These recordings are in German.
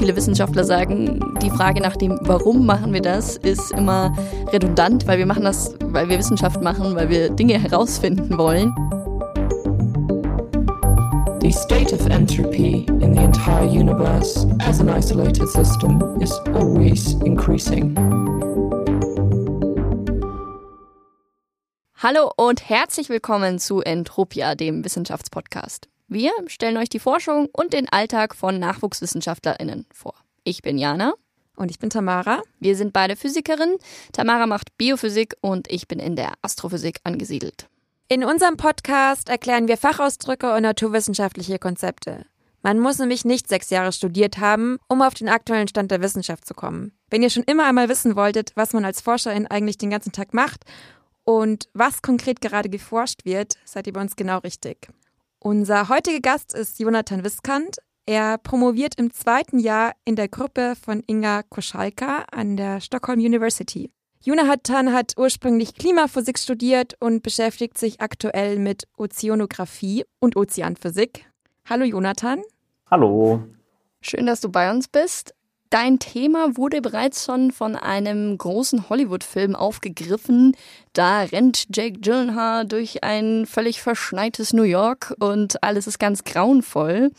viele Wissenschaftler sagen, die Frage nach dem, warum machen wir das, ist immer redundant, weil wir machen das, weil wir Wissenschaft machen, weil wir Dinge herausfinden wollen. The state of entropy in the entire universe as an isolated system is always increasing. Hallo und herzlich willkommen zu Entropia, dem Wissenschaftspodcast. Wir stellen euch die Forschung und den Alltag von NachwuchswissenschaftlerInnen vor. Ich bin Jana. Und ich bin Tamara. Wir sind beide Physikerinnen. Tamara macht Biophysik und ich bin in der Astrophysik angesiedelt. In unserem Podcast erklären wir Fachausdrücke und naturwissenschaftliche Konzepte. Man muss nämlich nicht sechs Jahre studiert haben, um auf den aktuellen Stand der Wissenschaft zu kommen. Wenn ihr schon immer einmal wissen wolltet, was man als Forscherin eigentlich den ganzen Tag macht und was konkret gerade geforscht wird, seid ihr bei uns genau richtig. Unser heutiger Gast ist Jonathan Wiskant. Er promoviert im zweiten Jahr in der Gruppe von Inga Koschalka an der Stockholm University. Jonathan hat ursprünglich Klimaphysik studiert und beschäftigt sich aktuell mit Ozeanographie und Ozeanphysik. Hallo Jonathan. Hallo. Schön, dass du bei uns bist. Dein Thema wurde bereits schon von einem großen Hollywood-Film aufgegriffen. Da rennt Jake Gyllenhaal durch ein völlig verschneites New York und alles ist ganz grauenvoll.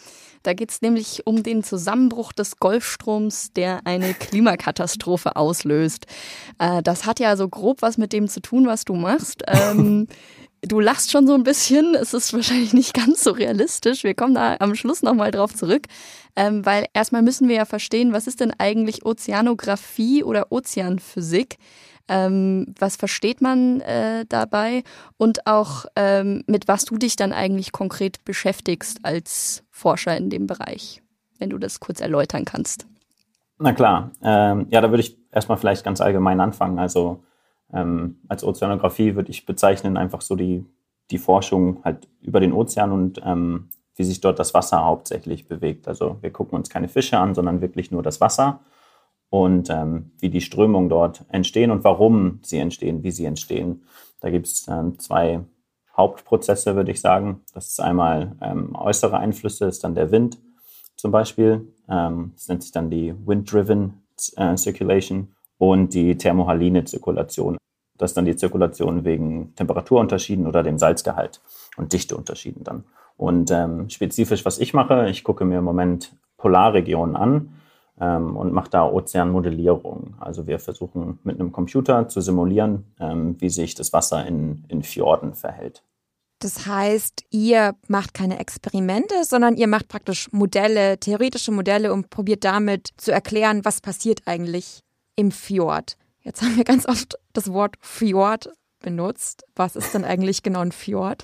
Da geht es nämlich um den Zusammenbruch des Golfstroms, der eine Klimakatastrophe auslöst. Äh, das hat ja so grob was mit dem zu tun, was du machst. Ähm, Du lachst schon so ein bisschen. Es ist wahrscheinlich nicht ganz so realistisch. Wir kommen da am Schluss nochmal drauf zurück. Ähm, weil erstmal müssen wir ja verstehen, was ist denn eigentlich Ozeanographie oder Ozeanphysik? Ähm, was versteht man äh, dabei? Und auch ähm, mit was du dich dann eigentlich konkret beschäftigst als Forscher in dem Bereich, wenn du das kurz erläutern kannst. Na klar. Ähm, ja, da würde ich erstmal vielleicht ganz allgemein anfangen. Also ähm, als Ozeanographie würde ich bezeichnen einfach so die, die Forschung halt über den Ozean und ähm, wie sich dort das Wasser hauptsächlich bewegt. Also wir gucken uns keine Fische an, sondern wirklich nur das Wasser und ähm, wie die Strömungen dort entstehen und warum sie entstehen, wie sie entstehen. Da gibt es ähm, zwei Hauptprozesse, würde ich sagen. Das ist einmal ähm, äußere Einflüsse, ist dann der Wind zum Beispiel. Ähm, das nennt sich dann die Wind-Driven äh, Circulation und die thermohaline Zirkulation. Das ist dann die Zirkulation wegen Temperaturunterschieden oder dem Salzgehalt und Dichteunterschieden dann. Und ähm, spezifisch, was ich mache, ich gucke mir im Moment Polarregionen an ähm, und mache da Ozeanmodellierung. Also wir versuchen mit einem Computer zu simulieren, ähm, wie sich das Wasser in, in Fjorden verhält. Das heißt, ihr macht keine Experimente, sondern ihr macht praktisch Modelle, theoretische Modelle und probiert damit zu erklären, was passiert eigentlich im Fjord. Jetzt haben wir ganz oft das Wort Fjord benutzt. Was ist denn eigentlich genau ein Fjord?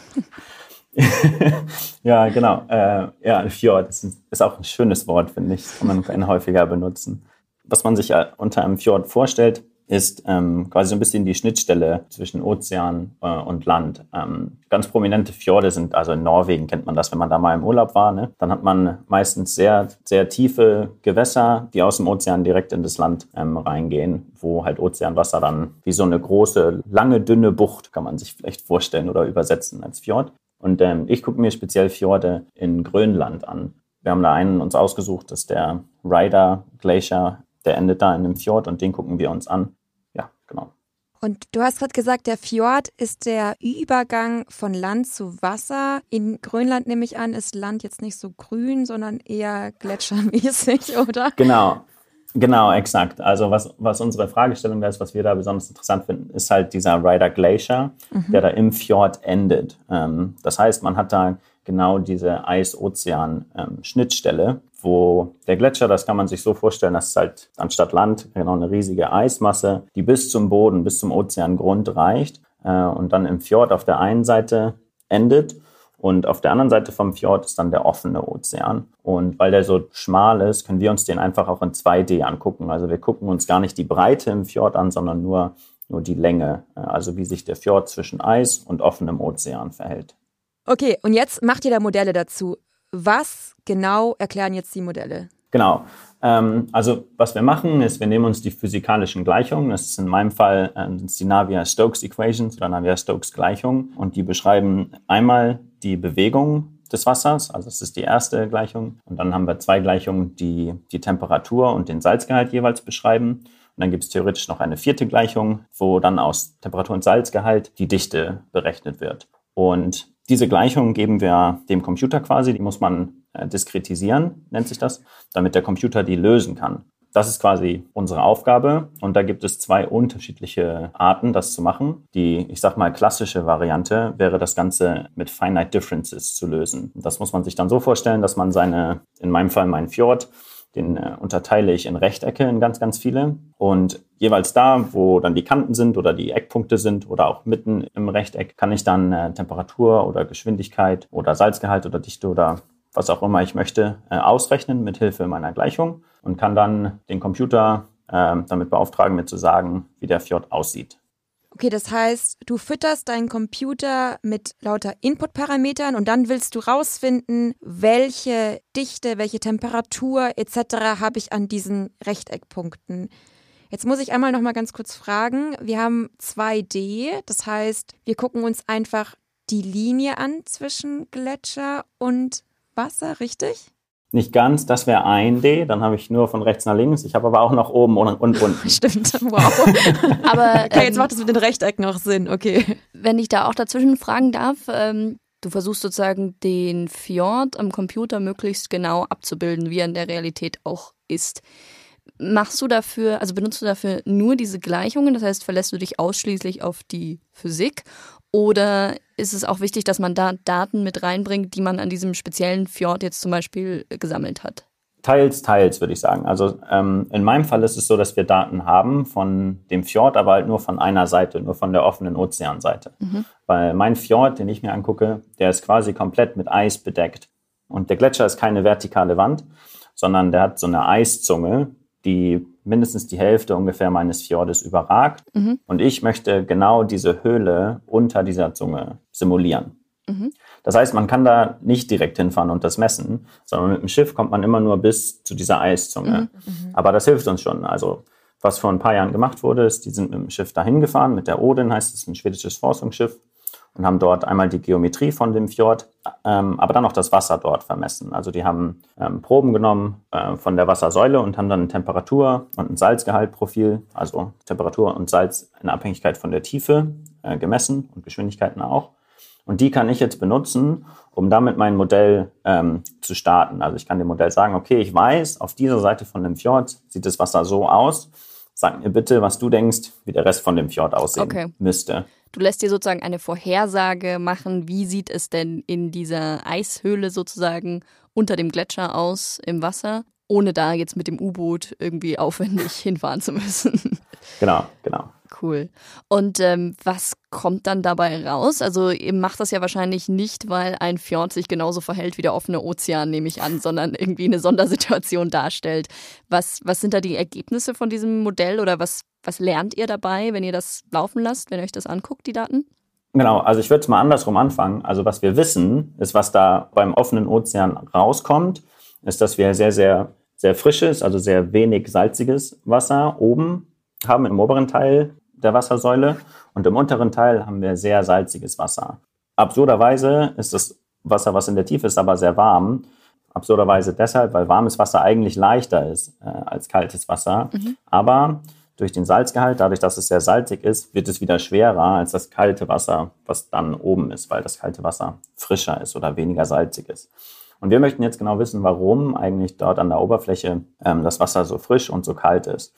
ja, genau. Äh, ja, ein Fjord ist, ist, auch ein schönes Wort, finde ich. Das kann man häufiger benutzen. Was man sich unter einem Fjord vorstellt, ist ähm, quasi so ein bisschen die Schnittstelle zwischen Ozean äh, und Land. Ähm, ganz prominente Fjorde sind, also in Norwegen kennt man das, wenn man da mal im Urlaub war, ne? dann hat man meistens sehr, sehr tiefe Gewässer, die aus dem Ozean direkt in das Land ähm, reingehen, wo halt Ozeanwasser dann wie so eine große, lange, dünne Bucht, kann man sich vielleicht vorstellen oder übersetzen als Fjord. Und ähm, ich gucke mir speziell Fjorde in Grönland an. Wir haben da einen uns ausgesucht, das ist der Ryder Glacier der endet da in einem Fjord und den gucken wir uns an. Und du hast gerade gesagt, der Fjord ist der Übergang von Land zu Wasser. In Grönland nehme ich an, ist Land jetzt nicht so grün, sondern eher gletschermäßig, oder? Genau. Genau, exakt. Also was, was unsere Fragestellung ist, was wir da besonders interessant finden, ist halt dieser Ryder Glacier, mhm. der da im Fjord endet. Ähm, das heißt, man hat da genau diese Eis-Ozean-Schnittstelle, ähm, wo der Gletscher, das kann man sich so vorstellen, das ist halt anstatt Land genau eine riesige Eismasse, die bis zum Boden, bis zum Ozeangrund reicht äh, und dann im Fjord auf der einen Seite endet. Und auf der anderen Seite vom Fjord ist dann der offene Ozean. Und weil der so schmal ist, können wir uns den einfach auch in 2D angucken. Also wir gucken uns gar nicht die Breite im Fjord an, sondern nur, nur die Länge. Äh, also wie sich der Fjord zwischen Eis und offenem Ozean verhält. Okay, und jetzt macht ihr da Modelle dazu. Was genau erklären jetzt die Modelle? Genau. Ähm, also was wir machen, ist, wir nehmen uns die physikalischen Gleichungen. Das ist in meinem Fall ähm, die Navier-Stokes Equations oder Navier-Stokes Gleichungen. Und die beschreiben einmal die Bewegung des Wassers. Also das ist die erste Gleichung. Und dann haben wir zwei Gleichungen, die die Temperatur und den Salzgehalt jeweils beschreiben. Und dann gibt es theoretisch noch eine vierte Gleichung, wo dann aus Temperatur und Salzgehalt die Dichte berechnet wird. Und diese Gleichung geben wir dem Computer quasi, die muss man äh, diskretisieren, nennt sich das, damit der Computer die lösen kann. Das ist quasi unsere Aufgabe. Und da gibt es zwei unterschiedliche Arten, das zu machen. Die, ich sag mal, klassische Variante wäre das Ganze mit Finite Differences zu lösen. Das muss man sich dann so vorstellen, dass man seine, in meinem Fall mein Fjord, den äh, unterteile ich in Rechtecke in ganz, ganz viele. Und jeweils da, wo dann die Kanten sind oder die Eckpunkte sind oder auch mitten im Rechteck, kann ich dann äh, Temperatur oder Geschwindigkeit oder Salzgehalt oder Dichte oder was auch immer ich möchte, äh, ausrechnen mit Hilfe meiner Gleichung und kann dann den Computer äh, damit beauftragen, mir zu sagen, wie der Fjord aussieht. Okay, das heißt, du fütterst deinen Computer mit lauter Input-Parametern und dann willst du rausfinden, welche Dichte, welche Temperatur etc. habe ich an diesen Rechteckpunkten. Jetzt muss ich einmal noch mal ganz kurz fragen. Wir haben 2D, das heißt, wir gucken uns einfach die Linie an zwischen Gletscher und Wasser, richtig? Nicht ganz, das wäre ein D, dann habe ich nur von rechts nach links. Ich habe aber auch nach oben und, und unten. Stimmt, wow. aber okay, jetzt ähm, macht es mit den Rechtecken auch Sinn, okay. Wenn ich da auch dazwischen fragen darf, ähm, du versuchst sozusagen den Fjord am Computer möglichst genau abzubilden, wie er in der Realität auch ist. Machst du dafür, also benutzt du dafür nur diese Gleichungen, das heißt, verlässt du dich ausschließlich auf die Physik oder ist es auch wichtig, dass man da Daten mit reinbringt, die man an diesem speziellen Fjord jetzt zum Beispiel gesammelt hat? Teils, teils, würde ich sagen. Also ähm, in meinem Fall ist es so, dass wir Daten haben von dem Fjord, aber halt nur von einer Seite, nur von der offenen Ozeanseite. Mhm. Weil mein Fjord, den ich mir angucke, der ist quasi komplett mit Eis bedeckt. Und der Gletscher ist keine vertikale Wand, sondern der hat so eine Eiszunge, die mindestens die Hälfte ungefähr meines Fjordes überragt. Mhm. Und ich möchte genau diese Höhle unter dieser Zunge simulieren. Mhm. Das heißt, man kann da nicht direkt hinfahren und das messen, sondern mit dem Schiff kommt man immer nur bis zu dieser Eiszunge. Mhm. mhm. Aber das hilft uns schon. Also was vor ein paar Jahren gemacht wurde, ist, die sind mit dem Schiff dahin gefahren, mit der Odin heißt es, ein schwedisches Forschungsschiff und haben dort einmal die Geometrie von dem Fjord, ähm, aber dann auch das Wasser dort vermessen. Also die haben ähm, Proben genommen äh, von der Wassersäule und haben dann ein Temperatur- und ein Salzgehaltprofil, also Temperatur und Salz in Abhängigkeit von der Tiefe äh, gemessen und Geschwindigkeiten auch. Und die kann ich jetzt benutzen, um damit mein Modell ähm, zu starten. Also ich kann dem Modell sagen, okay, ich weiß, auf dieser Seite von dem Fjord sieht das Wasser so aus. Sag mir bitte, was du denkst, wie der Rest von dem Fjord aussehen okay. müsste. Du lässt dir sozusagen eine Vorhersage machen, wie sieht es denn in dieser Eishöhle sozusagen unter dem Gletscher aus im Wasser, ohne da jetzt mit dem U-Boot irgendwie aufwendig hinfahren zu müssen. Genau, genau. Cool. Und ähm, was kommt dann dabei raus? Also ihr macht das ja wahrscheinlich nicht, weil ein Fjord sich genauso verhält wie der offene Ozean, nehme ich an, sondern irgendwie eine Sondersituation darstellt. Was, was sind da die Ergebnisse von diesem Modell oder was, was lernt ihr dabei, wenn ihr das laufen lasst, wenn ihr euch das anguckt, die Daten? Genau, also ich würde es mal andersrum anfangen. Also was wir wissen, ist, was da beim offenen Ozean rauskommt, ist, dass wir sehr, sehr, sehr frisches, also sehr wenig salziges Wasser oben haben im oberen Teil der Wassersäule und im unteren Teil haben wir sehr salziges Wasser. Absurderweise ist das Wasser, was in der Tiefe ist, aber sehr warm. Absurderweise deshalb, weil warmes Wasser eigentlich leichter ist äh, als kaltes Wasser. Mhm. Aber durch den Salzgehalt, dadurch, dass es sehr salzig ist, wird es wieder schwerer als das kalte Wasser, was dann oben ist, weil das kalte Wasser frischer ist oder weniger salzig ist. Und wir möchten jetzt genau wissen, warum eigentlich dort an der Oberfläche ähm, das Wasser so frisch und so kalt ist.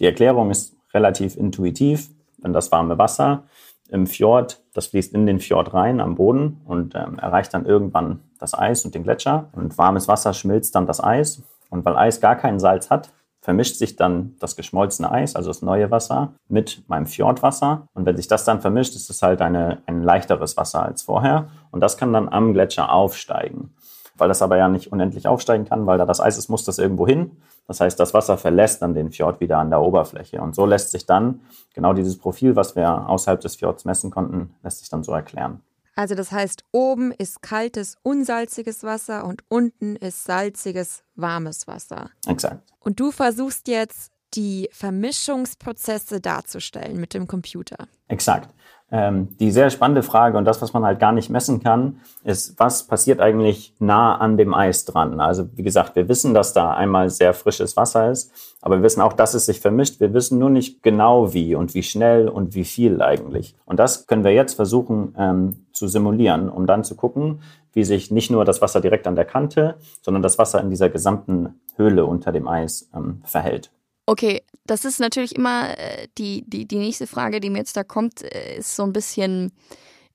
Die Erklärung ist relativ intuitiv, denn das warme Wasser im Fjord, das fließt in den Fjord rein am Boden und ähm, erreicht dann irgendwann das Eis und den Gletscher. Und warmes Wasser schmilzt dann das Eis. Und weil Eis gar keinen Salz hat, vermischt sich dann das geschmolzene Eis, also das neue Wasser, mit meinem Fjordwasser. Und wenn sich das dann vermischt, ist es halt eine, ein leichteres Wasser als vorher. Und das kann dann am Gletscher aufsteigen. Weil das aber ja nicht unendlich aufsteigen kann, weil da das Eis ist, muss das irgendwo hin. Das heißt, das Wasser verlässt dann den Fjord wieder an der Oberfläche. Und so lässt sich dann genau dieses Profil, was wir außerhalb des Fjords messen konnten, lässt sich dann so erklären. Also das heißt, oben ist kaltes, unsalziges Wasser und unten ist salziges, warmes Wasser. Exakt. Und du versuchst jetzt die Vermischungsprozesse darzustellen mit dem Computer. Exakt. Ähm, die sehr spannende Frage und das, was man halt gar nicht messen kann, ist, was passiert eigentlich nah an dem Eis dran? Also wie gesagt, wir wissen, dass da einmal sehr frisches Wasser ist, aber wir wissen auch, dass es sich vermischt. Wir wissen nur nicht genau wie und wie schnell und wie viel eigentlich. Und das können wir jetzt versuchen ähm, zu simulieren, um dann zu gucken, wie sich nicht nur das Wasser direkt an der Kante, sondern das Wasser in dieser gesamten Höhle unter dem Eis ähm, verhält. Okay, das ist natürlich immer äh, die, die, die nächste Frage, die mir jetzt da kommt, äh, ist so ein bisschen,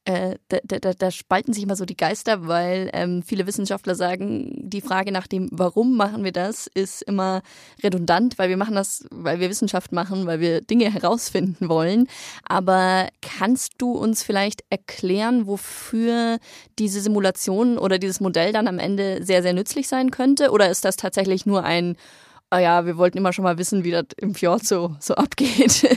äh, da, da, da spalten sich immer so die Geister, weil ähm, viele Wissenschaftler sagen, die Frage nach dem, warum machen wir das, ist immer redundant, weil wir machen das, weil wir Wissenschaft machen, weil wir Dinge herausfinden wollen. Aber kannst du uns vielleicht erklären, wofür diese Simulation oder dieses Modell dann am Ende sehr, sehr nützlich sein könnte? Oder ist das tatsächlich nur ein ah ja, wir wollten immer schon mal wissen, wie das im Fjord so, so abgeht.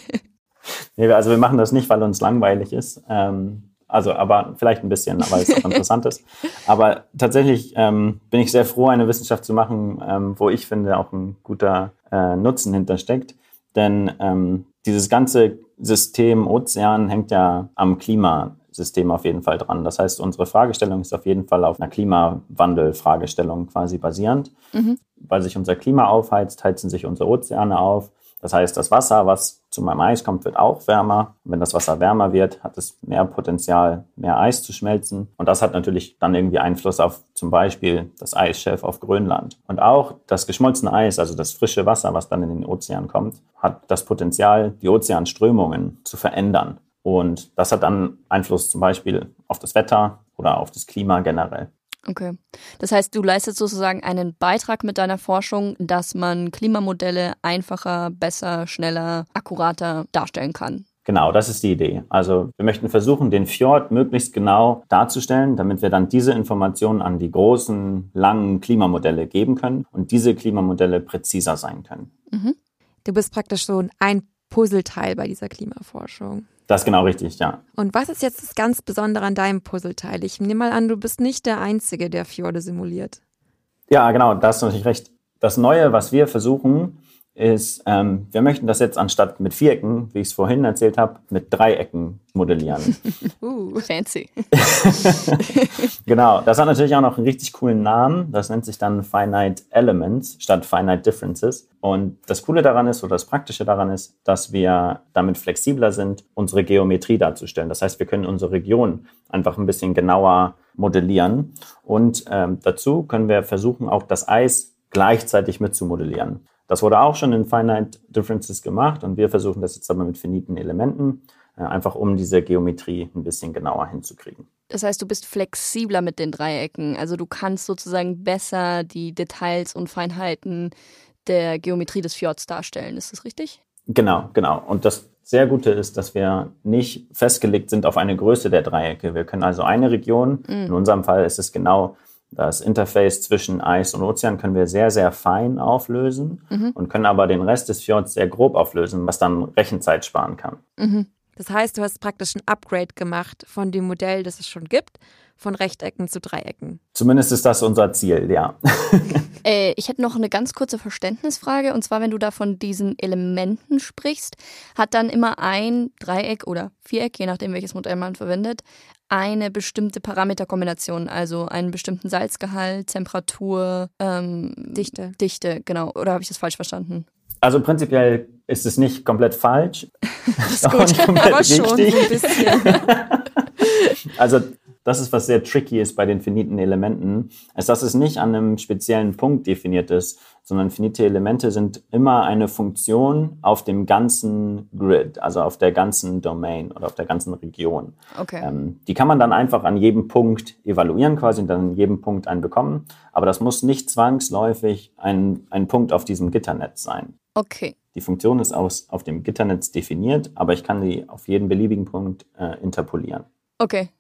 nee, also wir machen das nicht, weil uns langweilig ist. Ähm, also, aber vielleicht ein bisschen, weil es auch interessant ist. Aber tatsächlich ähm, bin ich sehr froh, eine Wissenschaft zu machen, ähm, wo ich finde, auch ein guter äh, Nutzen hintersteckt. Denn ähm, dieses ganze System Ozean hängt ja am Klima System auf jeden Fall dran. Das heißt, unsere Fragestellung ist auf jeden Fall auf einer Klimawandel-Fragestellung quasi basierend. Mhm. Weil sich unser Klima aufheizt, heizen sich unsere Ozeane auf. Das heißt, das Wasser, was zu meinem Eis kommt, wird auch wärmer. Und wenn das Wasser wärmer wird, hat es mehr Potenzial, mehr Eis zu schmelzen. Und das hat natürlich dann irgendwie Einfluss auf zum Beispiel das Eisschelf auf Grönland. Und auch das geschmolzene Eis, also das frische Wasser, was dann in den Ozean kommt, hat das Potenzial, die Ozeanströmungen zu verändern. Und das hat dann Einfluss zum Beispiel auf das Wetter oder auf das Klima generell. Okay. Das heißt, du leistest sozusagen einen Beitrag mit deiner Forschung, dass man Klimamodelle einfacher, besser, schneller, akkurater darstellen kann. Genau, das ist die Idee. Also wir möchten versuchen, den Fjord möglichst genau darzustellen, damit wir dann diese Informationen an die großen, langen Klimamodelle geben können und diese Klimamodelle präziser sein können. Mhm. Du bist praktisch so ein Puzzleteil bei dieser Klimaforschung. Das ist genau richtig, ja. Und was ist jetzt das ganz Besondere an deinem Puzzleteil? Ich nehme mal an, du bist nicht der Einzige, der Fjorde simuliert. Ja, genau, da hast du natürlich recht. Das Neue, was wir versuchen, ist, ähm, wir möchten das jetzt anstatt mit Vierecken, wie ich es vorhin erzählt habe, mit Dreiecken modellieren. uh, fancy. genau, das hat natürlich auch noch einen richtig coolen Namen. Das nennt sich dann Finite Elements statt Finite Differences. Und das Coole daran ist, oder das Praktische daran ist, dass wir damit flexibler sind, unsere Geometrie darzustellen. Das heißt, wir können unsere Region einfach ein bisschen genauer modellieren. Und ähm, dazu können wir versuchen, auch das Eis gleichzeitig mitzumodellieren. Das wurde auch schon in Finite Differences gemacht und wir versuchen das jetzt aber mit finiten Elementen, äh, einfach um diese Geometrie ein bisschen genauer hinzukriegen. Das heißt, du bist flexibler mit den Dreiecken. Also du kannst sozusagen besser die Details und Feinheiten der Geometrie des Fjords darstellen. Ist das richtig? Genau, genau. Und das sehr Gute ist, dass wir nicht festgelegt sind auf eine Größe der Dreiecke. Wir können also eine Region, mhm. in unserem Fall ist es genau das Interface zwischen Eis und Ozean können wir sehr, sehr fein auflösen mhm. und können aber den Rest des Fjords sehr grob auflösen, was dann Rechenzeit sparen kann. Mhm. Das heißt, du hast praktisch ein Upgrade gemacht von dem Modell, das es schon gibt, von Rechtecken zu Dreiecken. Zumindest ist das unser Ziel, ja. äh, ich hätte noch eine ganz kurze Verständnisfrage. Und zwar, wenn du da von diesen Elementen sprichst, hat dann immer ein Dreieck oder Viereck, je nachdem welches Modell man verwendet, eine bestimmte Parameterkombination, also einen bestimmten Salzgehalt, Temperatur, ähm, Dichte. Dichte, genau. Oder habe ich das falsch verstanden? Also prinzipiell ist es nicht komplett falsch. das ist gut, aber schon so ein bisschen. also das ist, was sehr tricky ist bei den finiten Elementen, ist, dass es nicht an einem speziellen Punkt definiert ist, sondern finite Elemente sind immer eine Funktion auf dem ganzen Grid, also auf der ganzen Domain oder auf der ganzen Region. Okay. Ähm, die kann man dann einfach an jedem Punkt evaluieren, quasi und dann an jedem Punkt einen bekommen. Aber das muss nicht zwangsläufig ein, ein Punkt auf diesem Gitternetz sein. Okay. Die Funktion ist aus, auf dem Gitternetz definiert, aber ich kann die auf jeden beliebigen Punkt äh, interpolieren. Okay,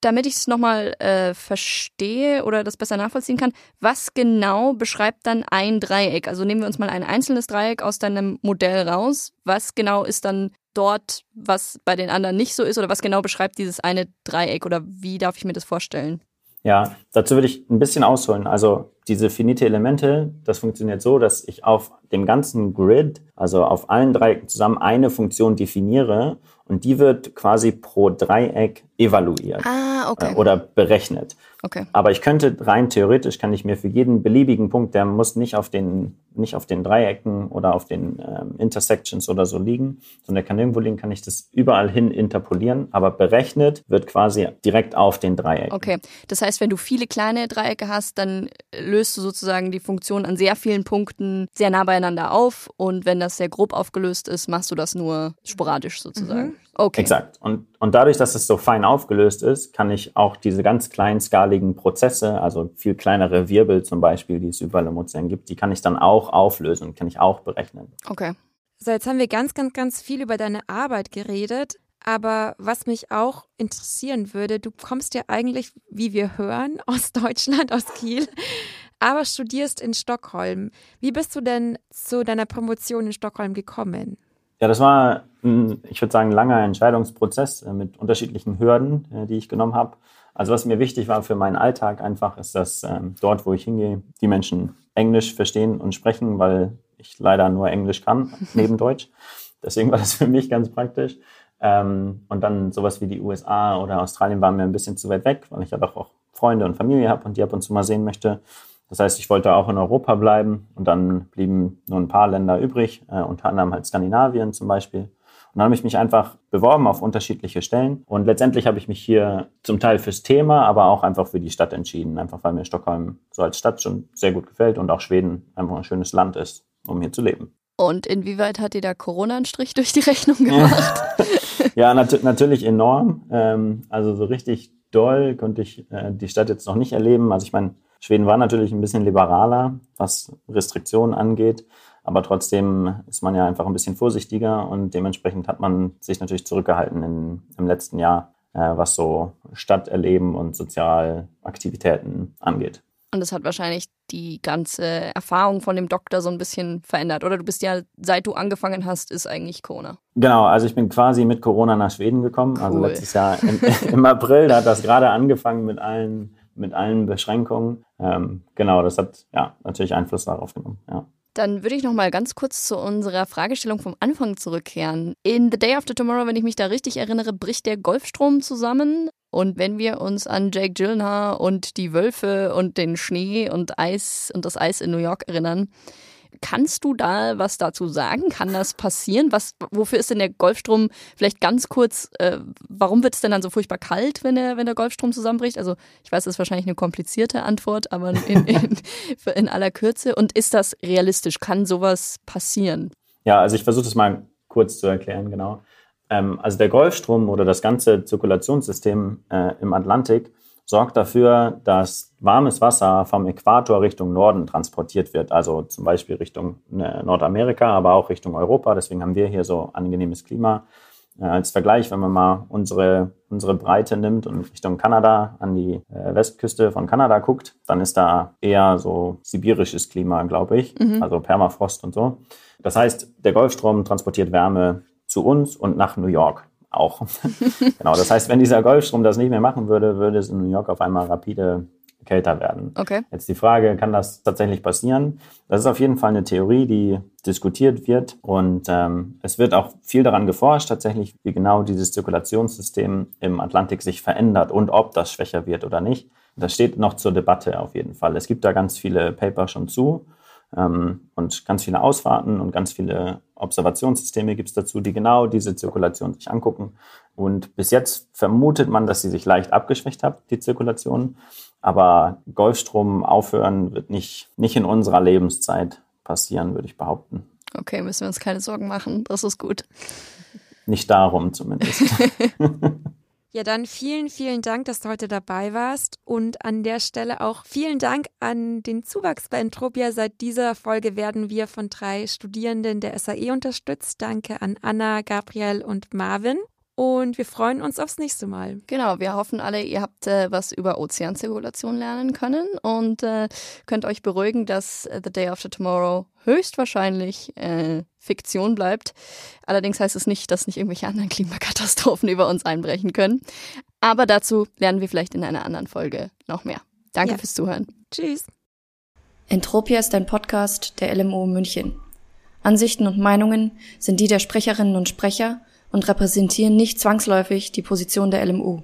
damit ich es nochmal äh, verstehe oder das besser nachvollziehen kann, was genau beschreibt dann ein Dreieck? Also nehmen wir uns mal ein einzelnes Dreieck aus deinem Modell raus. Was genau ist dann dort, was bei den anderen nicht so ist? Oder was genau beschreibt dieses eine Dreieck? Oder wie darf ich mir das vorstellen? Ja, dazu würde ich ein bisschen ausholen. Also diese finite Elemente, das funktioniert so, dass ich auf dem ganzen Grid, also auf allen Dreiecken zusammen eine Funktion definiere und die wird quasi pro Dreieck evaluiert Ah, okay. äh, oder berechnet. okay. Aber ich könnte rein theoretisch kann ich mir für jeden beliebigen Punkt, der muss nicht auf den nicht auf den Dreiecken oder auf den ähm, Intersections oder so liegen, sondern der kann irgendwo liegen, kann ich das überall hin interpolieren. Aber berechnet wird quasi direkt auf den Dreiecken. Okay, das heißt, wenn du viele kleine Dreiecke hast, dann löst du sozusagen die Funktion an sehr vielen Punkten sehr nah beieinander auf und wenn das sehr grob aufgelöst ist, machst du das nur sporadisch sozusagen. Okay. Exakt. Und, und dadurch, dass es so fein aufgelöst ist, kann ich auch diese ganz kleinskaligen Prozesse, also viel kleinere Wirbel zum Beispiel, die es überall im Ozean gibt, die kann ich dann auch auflösen, kann ich auch berechnen. Okay. So, jetzt haben wir ganz, ganz, ganz viel über deine Arbeit geredet. Aber was mich auch interessieren würde, du kommst ja eigentlich, wie wir hören, aus Deutschland, aus Kiel, aber studierst in Stockholm. Wie bist du denn zu deiner Promotion in Stockholm gekommen? Ja, das war, ein, ich würde sagen, ein langer Entscheidungsprozess äh, mit unterschiedlichen Hürden, äh, die ich genommen habe. Also was mir wichtig war für meinen Alltag einfach, ist, dass ähm, dort, wo ich hingehe, die Menschen Englisch verstehen und sprechen, weil ich leider nur Englisch kann, neben Deutsch. Deswegen war das für mich ganz praktisch. Ähm, und dann sowas wie die USA oder Australien waren mir ein bisschen zu weit weg, weil ich ja doch auch Freunde und Familie habe und die ab und zu mal sehen möchte. Das heißt, ich wollte auch in Europa bleiben und dann blieben nur ein paar Länder übrig, äh, unter anderem halt Skandinavien zum Beispiel. Und dann habe ich mich einfach beworben auf unterschiedliche Stellen. Und letztendlich habe ich mich hier zum Teil fürs Thema, aber auch einfach für die Stadt entschieden. Einfach weil mir Stockholm so als Stadt schon sehr gut gefällt und auch Schweden einfach ein schönes Land ist, um hier zu leben. Und inwieweit hat dir da Corona einen Strich durch die Rechnung gemacht? Ja, nat natürlich enorm. Ähm, also so richtig doll konnte ich äh, die Stadt jetzt noch nicht erleben. Also ich meine, Schweden war natürlich ein bisschen liberaler, was Restriktionen angeht. Aber trotzdem ist man ja einfach ein bisschen vorsichtiger und dementsprechend hat man sich natürlich zurückgehalten in, im letzten Jahr, äh, was so Stadterleben und Sozialaktivitäten angeht. Und das hat wahrscheinlich die ganze Erfahrung von dem Doktor so ein bisschen verändert. Oder du bist ja, seit du angefangen hast, ist eigentlich Corona. Genau, also ich bin quasi mit Corona nach Schweden gekommen. Also Cool. letztes Jahr im, im April, da hat das gerade angefangen mit allen, mit allen Beschränkungen. Ähm, genau, das hat ja natürlich Einfluss darauf genommen. Ja. Dann würde ich noch mal ganz kurz zu unserer Fragestellung vom Anfang zurückkehren. In The Day After Tomorrow, wenn ich mich da richtig erinnere, bricht der Golfstrom zusammen. Und wenn wir uns an Jake Gyllenhaal und die Wölfe und den Schnee und Eis und das Eis in New York erinnern, kannst du da was dazu sagen? Kann das passieren? Was, wofür ist denn der Golfstrom vielleicht ganz kurz, äh, warum wird es denn dann so furchtbar kalt, wenn der, wenn der Golfstrom zusammenbricht? Also ich weiß, das ist wahrscheinlich eine komplizierte Antwort, aber in, in, in aller Kürze. Und ist das realistisch? Kann sowas passieren? Ja, also ich versuche das mal kurz zu erklären, genau. Ähm, also der Golfstrom oder das ganze Zirkulationssystem äh, im Atlantik sorgt dafür, dass warmes Wasser vom Äquator Richtung Norden transportiert wird, also zum Beispiel Richtung äh, Nordamerika, aber auch Richtung Europa. Deswegen haben wir hier so angenehmes Klima. Äh, als Vergleich, wenn man mal unsere, unsere Breite nimmt und Richtung Kanada an die äh, Westküste von Kanada guckt, dann ist da eher so sibirisches Klima, glaube ich, also Permafrost und so. Das heißt, der Golfstrom transportiert Wärme zu uns und nach New York auch. genau, das heißt, wenn dieser Golfstrom das nicht mehr machen würde, würde es in New York auf einmal rapide kälter werden. Okay. Jetzt die Frage, kann das tatsächlich passieren? Das ist auf jeden Fall eine Theorie, die diskutiert wird und ähm, es wird auch viel daran geforscht, tatsächlich, wie genau dieses Zirkulationssystem im Atlantik sich verändert und ob das schwächer wird oder nicht. Das steht noch zur Debatte auf jeden Fall. Es gibt da ganz viele Paper schon zu und ganz viele Ausfahrten und ganz viele Observationssysteme gibt es dazu, die genau diese Zirkulation sich angucken. Und bis jetzt vermutet man, dass sie sich leicht abgeschwächt hat, die Zirkulation. Aber Golfstrom aufhören wird nicht, nicht in unserer Lebenszeit passieren, würde ich behaupten. Okay, müssen wir uns keine Sorgen machen. Das ist gut. Nicht darum zumindest. Ja, dann vielen, vielen Dank, dass du heute dabei warst. Und an der Stelle auch vielen Dank an den Zuwachs bei Entropia. Seit dieser Folge werden wir von drei Studierenden der SAE unterstützt. Danke an Anna, Gabriel und Marvin. Und wir freuen uns aufs nächste Mal. Genau, wir hoffen alle, ihr habt äh, was über Ozeanzirkulation lernen können und äh, könnt euch beruhigen, dass äh, The Day After Tomorrow höchstwahrscheinlich äh, Fiktion bleibt. Allerdings heißt es nicht, dass nicht irgendwelche anderen Klimakatastrophen über uns einbrechen können. Aber dazu lernen wir vielleicht in einer anderen Folge noch mehr. Danke Ja. fürs Zuhören. Tschüss. Entropia ist ein Podcast der LMO München. Ansichten und Meinungen sind die der Sprecherinnen und Sprecher und repräsentieren nicht zwangsläufig die Position der LMU.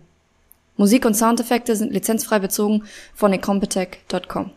Musik und Soundeffekte sind lizenzfrei bezogen von ecompetech.com.